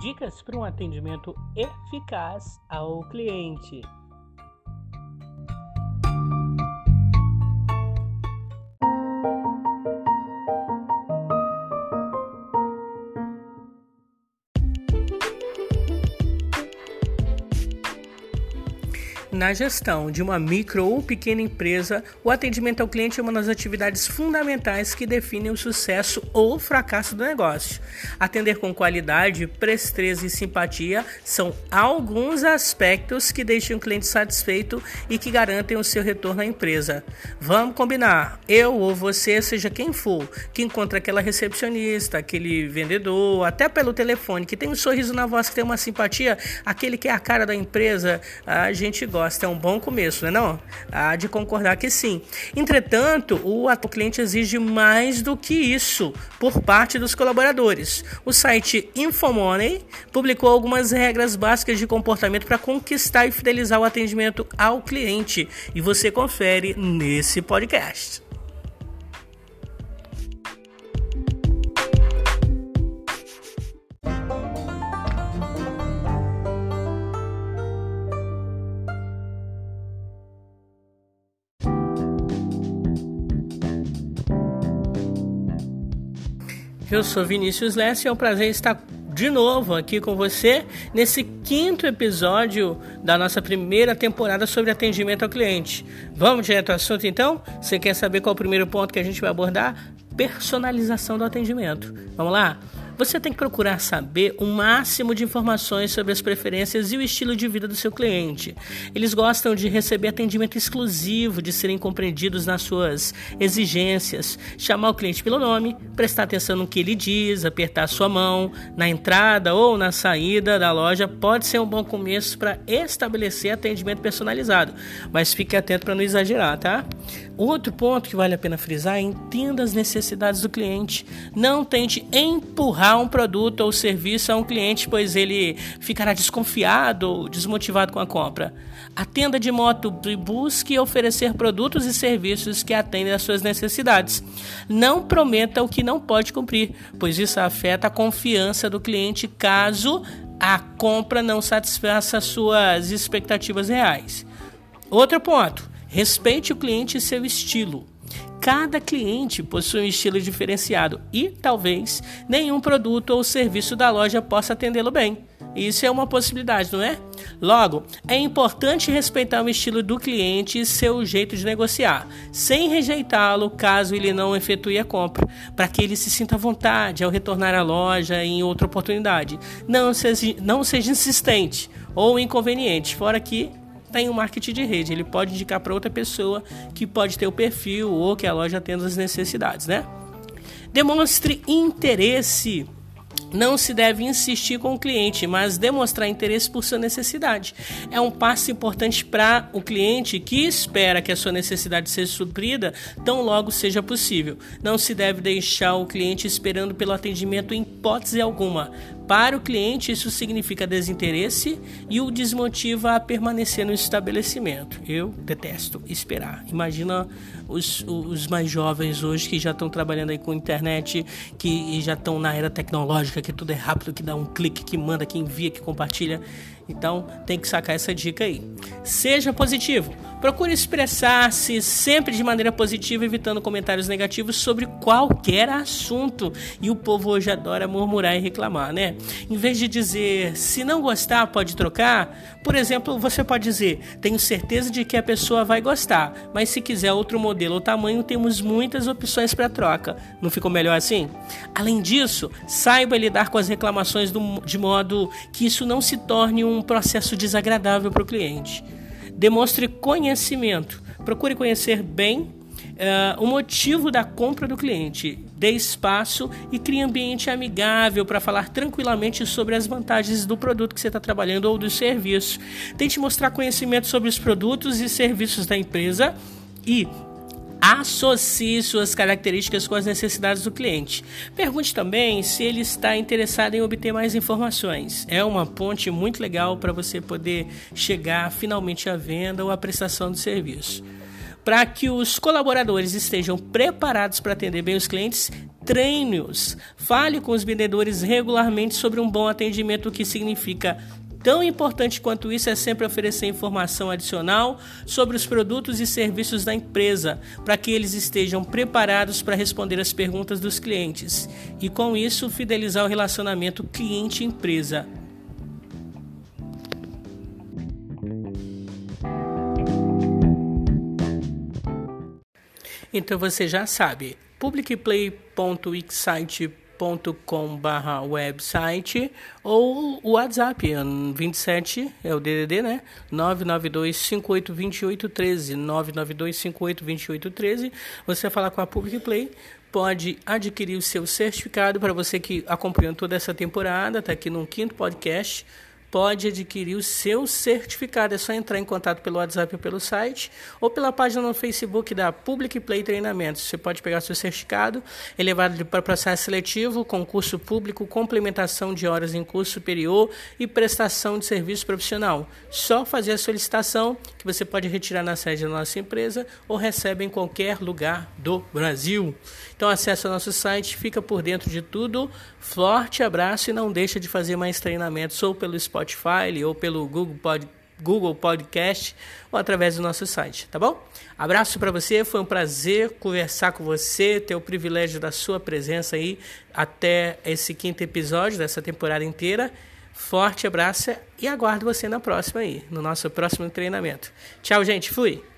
Dicas para um atendimento eficaz ao cliente. Na gestão de uma micro ou pequena empresa, o atendimento ao cliente é uma das atividades fundamentais que definem o sucesso ou fracasso do negócio. Atender com qualidade, presteza e simpatia são alguns aspectos que deixam o cliente satisfeito e que garantem o seu retorno à empresa. Vamos combinar, eu ou você, seja quem for, que encontra aquela recepcionista, aquele vendedor, até pelo telefone, que tem um sorriso na voz, que tem uma simpatia, aquele que é a cara da empresa, a gente gosta gosta, é um bom começo, não é não? Há de concordar que sim. Entretanto, o cliente exige mais do que isso por parte dos colaboradores. O site Infomoney publicou algumas regras básicas de comportamento para conquistar e fidelizar o atendimento ao cliente e você confere nesse podcast. Eu sou Vinícius Lessa e é um prazer estar de novo aqui com você nesse quinto episódio da nossa primeira temporada sobre atendimento ao cliente. Vamos direto ao assunto então? Você quer saber qual é o primeiro ponto que a gente vai abordar? Personalização do atendimento. Vamos lá? Você tem que procurar saber o máximo de informações sobre as preferências e o estilo de vida do seu cliente. Eles gostam de receber atendimento exclusivo, de serem compreendidos nas suas exigências, chamar o cliente pelo nome, prestar atenção no que ele diz, apertar sua mão na entrada ou na saída da loja pode ser um bom começo para estabelecer atendimento personalizado, mas fique atento para não exagerar, tá? Outro ponto que vale a pena frisar é entenda as necessidades do cliente. Não tente empurrar um produto ou serviço a um cliente, pois ele ficará desconfiado ou desmotivado com a compra. Atenda de modo e busque oferecer produtos e serviços que atendem às suas necessidades. Não prometa o que não pode cumprir, pois isso afeta a confiança do cliente caso a compra não satisfaça suas expectativas reais. Outro ponto Respeite o cliente e seu estilo. Cada cliente possui um estilo diferenciado e talvez nenhum produto ou serviço da loja possa atendê-lo bem. Isso é uma possibilidade, não é? Logo, é importante respeitar o estilo do cliente e seu jeito de negociar, sem rejeitá-lo caso ele não efetue a compra, para que ele se sinta à vontade ao retornar à loja em outra oportunidade. Não seja, não seja insistente ou inconveniente, fora que tem o marketing de rede. Ele pode indicar para outra pessoa que pode ter o perfil ou que a loja atenda as necessidades, né? Demonstre interesse. Não se deve insistir com o cliente, mas demonstrar interesse por sua necessidade. É um passo importante para o cliente que espera que a sua necessidade seja suprida tão logo seja possível. Não se deve deixar o cliente esperando pelo atendimento em hipótese alguma. Para o cliente, isso significa desinteresse e o desmotiva a permanecer no estabelecimento. Eu detesto esperar. Imagina os, os mais jovens hoje que já estão trabalhando aí com internet, que já estão na era tecnológica, que tudo é rápido, que dá um clique, que manda, que envia, que compartilha. Então tem que sacar essa dica aí. Seja positivo. Procure expressar-se sempre de maneira positiva, evitando comentários negativos sobre qualquer assunto. E o povo hoje adora murmurar e reclamar, né? Em vez de dizer se não gostar, pode trocar, por exemplo, você pode dizer tenho certeza de que a pessoa vai gostar, mas se quiser outro modelo ou tamanho, temos muitas opções para troca. Não ficou melhor assim? Além disso, saiba lidar com as reclamações do, de modo que isso não se torne um processo desagradável para o cliente. Demonstre conhecimento. Procure conhecer bem uh, o motivo da compra do cliente. Dê espaço e crie ambiente amigável para falar tranquilamente sobre as vantagens do produto que você está trabalhando ou do serviço. Tente mostrar conhecimento sobre os produtos e serviços da empresa e Associe suas características com as necessidades do cliente. Pergunte também se ele está interessado em obter mais informações. É uma ponte muito legal para você poder chegar finalmente à venda ou à prestação de serviço. Para que os colaboradores estejam preparados para atender bem os clientes, treine-os. Fale com os vendedores regularmente sobre um bom atendimento, o que significa Tão importante quanto isso é sempre oferecer informação adicional sobre os produtos e serviços da empresa, para que eles estejam preparados para responder as perguntas dos clientes e, com isso, fidelizar o relacionamento cliente-empresa. Então você já sabe, publicplay.wixsite.com barra website ou o WhatsApp 27 é o DDD, né? 992 58 28 13 992 58 28 13. Você falar com a Public Play pode adquirir o seu certificado para você que acompanhou toda essa temporada, está aqui no quinto podcast pode adquirir o seu certificado. É só entrar em contato pelo WhatsApp ou pelo site ou pela página no Facebook da Public Play Treinamentos. Você pode pegar seu certificado, é levado para processo seletivo, concurso público, complementação de horas em curso superior e prestação de serviço profissional. Só fazer a solicitação que você pode retirar na sede da nossa empresa ou recebe em qualquer lugar do Brasil. Então acesse o nosso site, fica por dentro de tudo. Forte abraço e não deixa de fazer mais treinamentos ou pelo Spotify ou pelo Google, Pod, Google Podcast ou através do nosso site, tá bom? Abraço para você, foi um prazer conversar com você, ter o privilégio da sua presença aí até esse quinto episódio dessa temporada inteira. Forte abraço e aguardo você na próxima aí, no nosso próximo treinamento. Tchau, gente, fui!